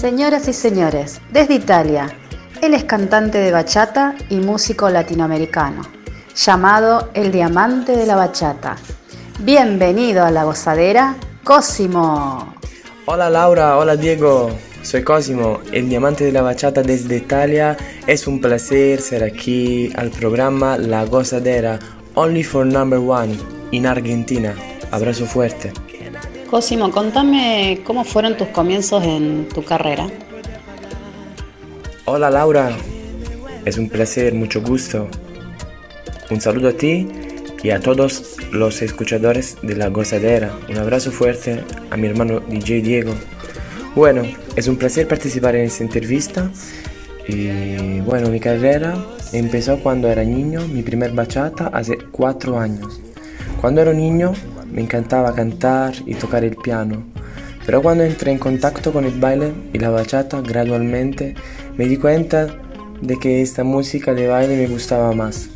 Señoras y señores, desde Italia, él es cantante de bachata y músico latinoamericano, llamado el diamante de la bachata. Bienvenido a la gozadera, Cosimo. Hola Laura, hola Diego, soy Cosimo, el diamante de la bachata desde Italia. Es un placer ser aquí al programa La Gozadera, Only for Number One, en Argentina. Abrazo fuerte. Cosimo, contame cómo fueron tus comienzos en tu carrera. Hola Laura, es un placer, mucho gusto. Un saludo a ti y a todos los escuchadores de La Gozadera. Un abrazo fuerte a mi hermano DJ Diego. Bueno, es un placer participar en esta entrevista. Y bueno, mi carrera empezó cuando era niño, mi primer bachata hace cuatro años. Cuando era niño me encantaba cantar y tocar el piano, pero cuando entré en contacto con el baile y la bachata gradualmente me di cuenta de que esta música de baile me gustaba más.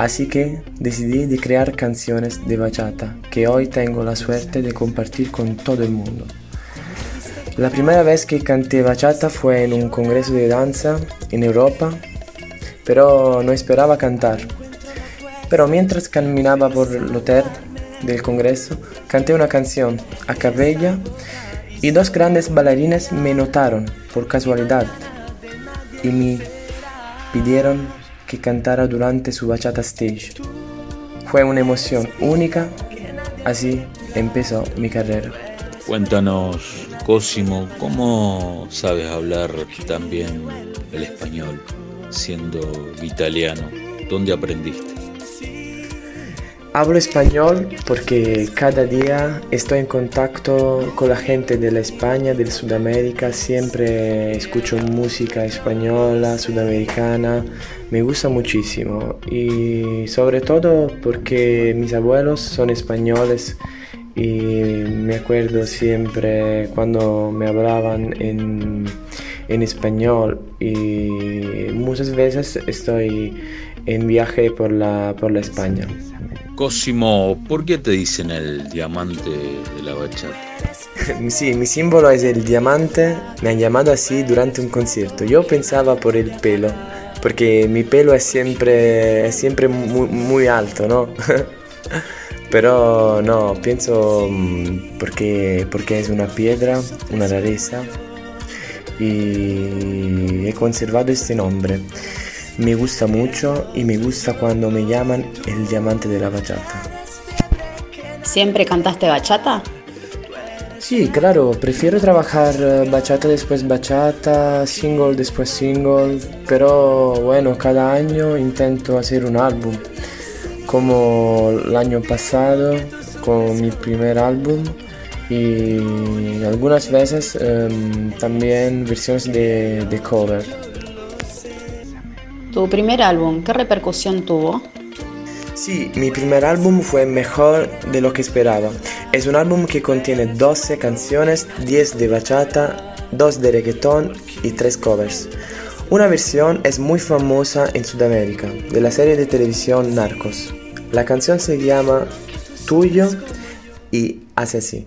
Así que decidí de crear canciones de bachata que hoy tengo la suerte de compartir con todo el mundo. La primera vez que canté bachata fue en un congreso de danza en Europa, pero no esperaba cantar. Pero mientras caminaba por el hotel del Congreso, canté una canción a cabella y dos grandes bailarines me notaron por casualidad y me pidieron que cantara durante su bachata stage. Fue una emoción única, así empezó mi carrera. Cuéntanos, Cosimo, ¿cómo sabes hablar también el español siendo italiano? ¿Dónde aprendiste? Hablo español porque cada día estoy en contacto con la gente de la España, de Sudamérica, siempre escucho música española, sudamericana, me gusta muchísimo. Y sobre todo porque mis abuelos son españoles y me acuerdo siempre cuando me hablaban en, en español. Y muchas veces estoy en viaje por la, por la España. Cosimo, ¿por qué te dicen el diamante de la bachata? sí, mi símbolo es el diamante, me han llamado así durante un concierto. Yo pensaba por el pelo, porque mi pelo es siempre, es siempre muy, alto, ¿no? Pero no, pienso mm, porque, porque es una piedra, una rareza, y he conservado este nombre me gusta mucho y me gusta cuando me llaman el diamante de la bachata. ¿Siempre cantaste bachata? Sí, claro, prefiero trabajar eh, bachata después bachata, single después single, pero bueno, cada año intento hacer un álbum, como el año pasado con mi primer álbum y algunas veces em, también versiones de, de cover. ¿Tu primer álbum qué repercusión tuvo? Sí, mi primer álbum fue mejor de lo que esperaba. Es un álbum que contiene 12 canciones, 10 de bachata, 2 de reggaeton y 3 covers. Una versión es muy famosa en Sudamérica, de la serie de televisión Narcos. La canción se llama Tuyo y hace así.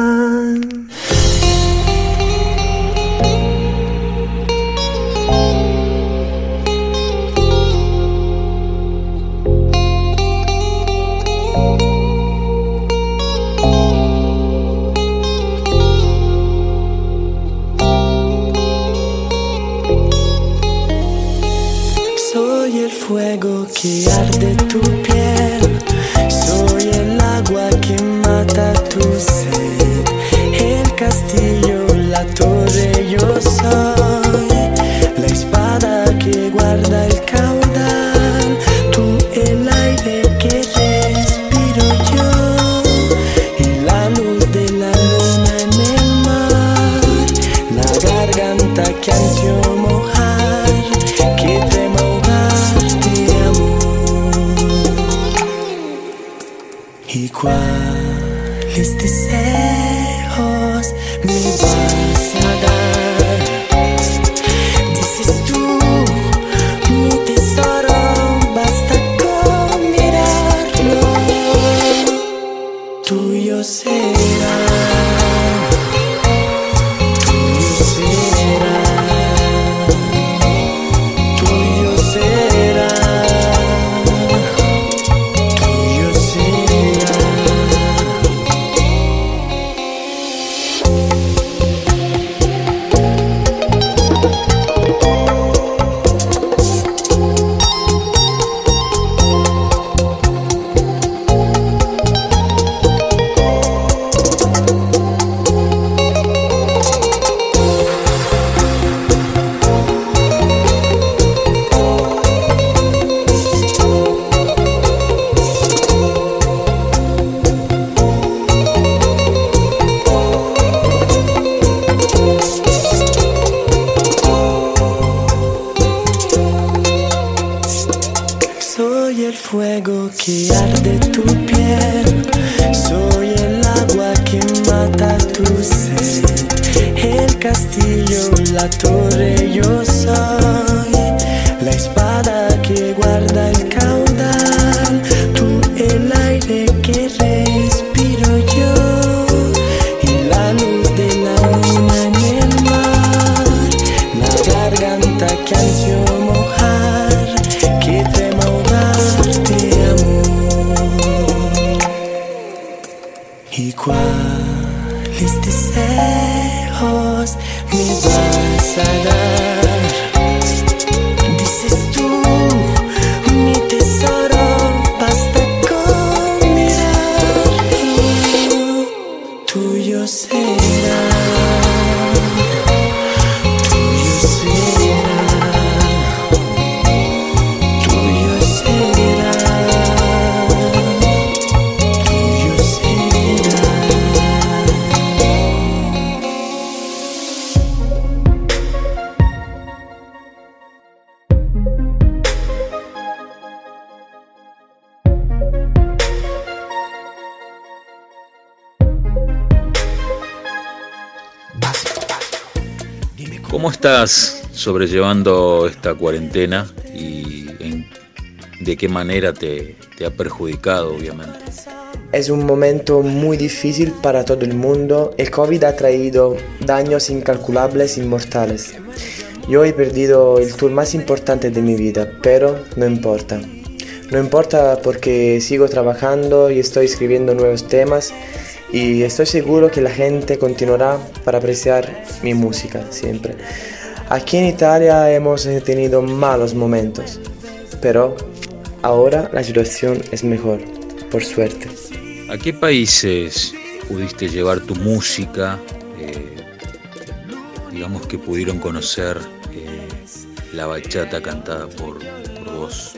cuáles deseos me van. Espada que ¿Cómo estás sobrellevando esta cuarentena y en- de qué manera te, te ha perjudicado, obviamente? Es un momento muy difícil para todo el mundo. El COVID ha traído daños incalculables y mortales. Yo he perdido el tour más importante de mi vida, pero no importa. No importa porque sigo trabajando y estoy escribiendo nuevos temas y estoy seguro que la gente continuará para apreciar mi música siempre. Aquí en Italia hemos tenido malos momentos, pero ahora la situación es mejor, por suerte. ¿A qué países pudiste llevar tu música? eh, digamos que pudieron conocer eh, la bachata cantada por, por vos.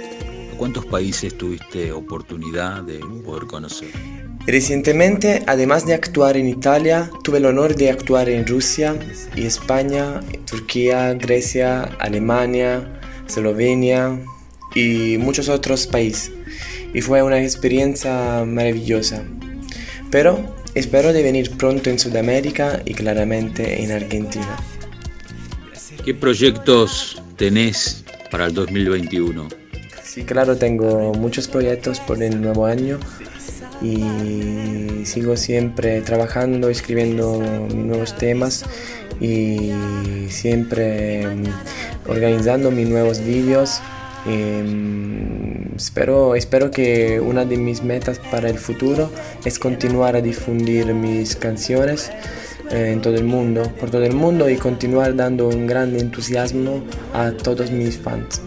¿A cuántos países tuviste oportunidad de poder conocer? Recientemente, además de actuar en Italia, tuve el honor de actuar en Rusia y España, Turquía, Grecia, Alemania, Eslovenia y muchos otros países. Y fue una experiencia maravillosa. Pero espero de venir pronto en Sudamérica y claramente en Argentina. ¿Qué proyectos tenés para el 2021? Sí, claro, tengo muchos proyectos por el nuevo año y sigo siempre trabajando, escribiendo mis nuevos temas y siempre mm, organizando mis nuevos vídeos. Em, espero, espero que una de mis metas para el futuro es continuar a difundir mis canciones eh, en todo el mundo, por todo el mundo y continuar dando un gran entusiasmo a todos mis fans.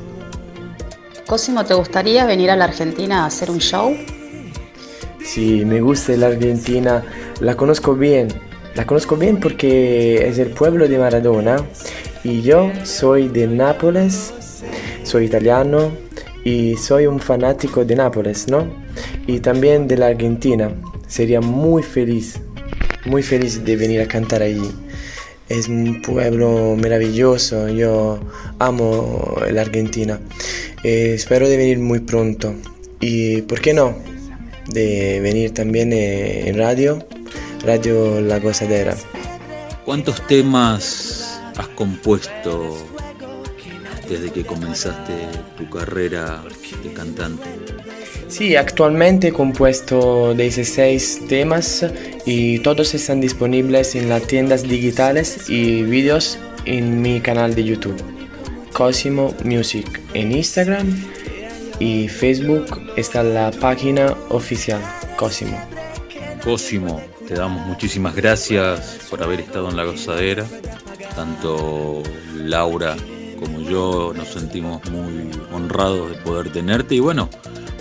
Cosimo, ¿te gustaría venir a la Argentina a hacer un show? Sí, me gusta la Argentina, la conozco bien, la conozco bien porque es el pueblo de Maradona y yo soy de Nápoles, soy italiano y soy un fanático de Nápoles, ¿no? Y también de la Argentina. Sería muy feliz, muy feliz de venir a cantar allí. Es un pueblo maravilloso, yo amo la Argentina. Eh, espero de venir muy pronto. Y, ¿por qué no? De venir también eh, en radio, Radio La Gozadera. ¿Cuántos temas has compuesto desde que comenzaste tu carrera de cantante? Sí, actualmente he compuesto 16 temas y todos están disponibles en las tiendas digitales y vídeos en mi canal de YouTube. Cosimo Music en Instagram y Facebook está la página oficial Cosimo. Cosimo, te damos muchísimas gracias por haber estado en la gozadera. Tanto Laura como yo nos sentimos muy honrados de poder tenerte y bueno,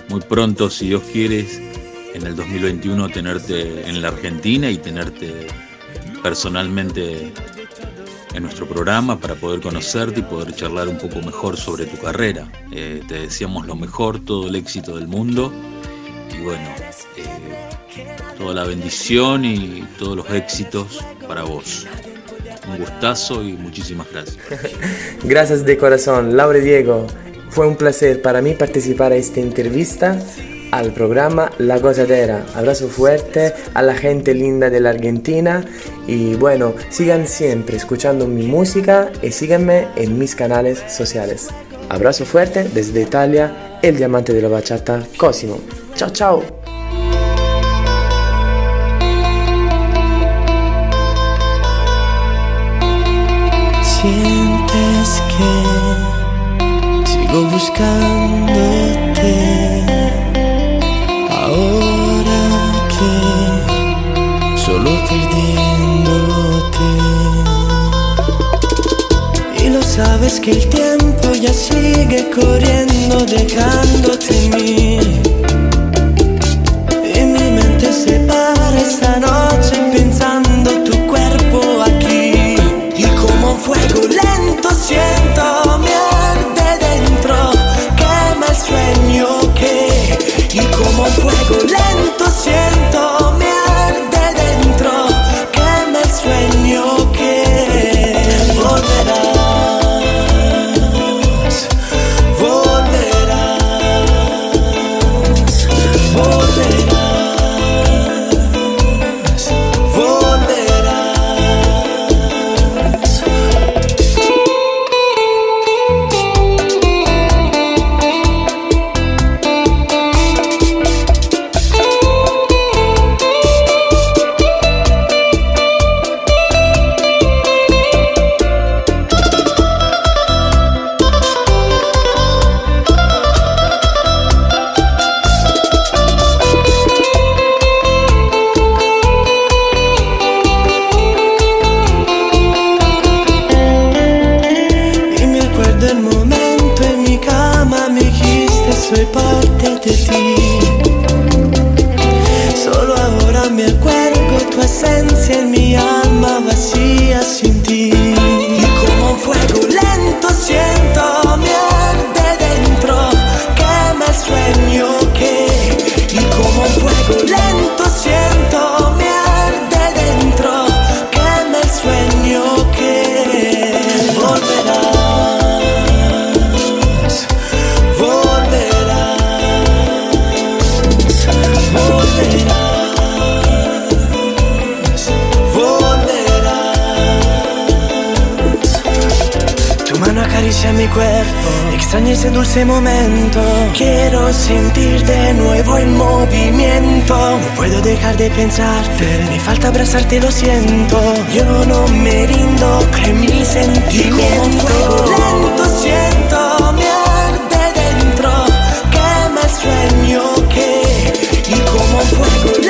muy pronto, si Dios quiere, en el 2021 tenerte en la Argentina y tenerte personalmente en nuestro programa para poder conocerte y poder charlar un poco mejor sobre tu carrera. Eh, te deseamos lo mejor, todo el éxito del mundo y bueno, eh, toda la bendición y todos los éxitos para vos. Un gustazo y muchísimas gracias. Gracias de corazón, Laura Diego. Fue un placer para mí participar en esta entrevista. Al programa La Gozadera. Abrazo fuerte a la gente linda de la Argentina y bueno, sigan siempre escuchando mi música y síganme en mis canales sociales. Abrazo fuerte desde Italia, el diamante de la bachata, Cosimo. Chao, chao. Sientes que sigo buscándote sabes que el tiempo ya sigue corriendo dejándote en mí Quiero sentir de nuevo el movimiento. No puedo dejar de pensarte, me falta abrazarte, lo siento. Yo no me rindo, cree mi sentimiento. lento siento, me arde dentro, quema el sueño que. Y como fuego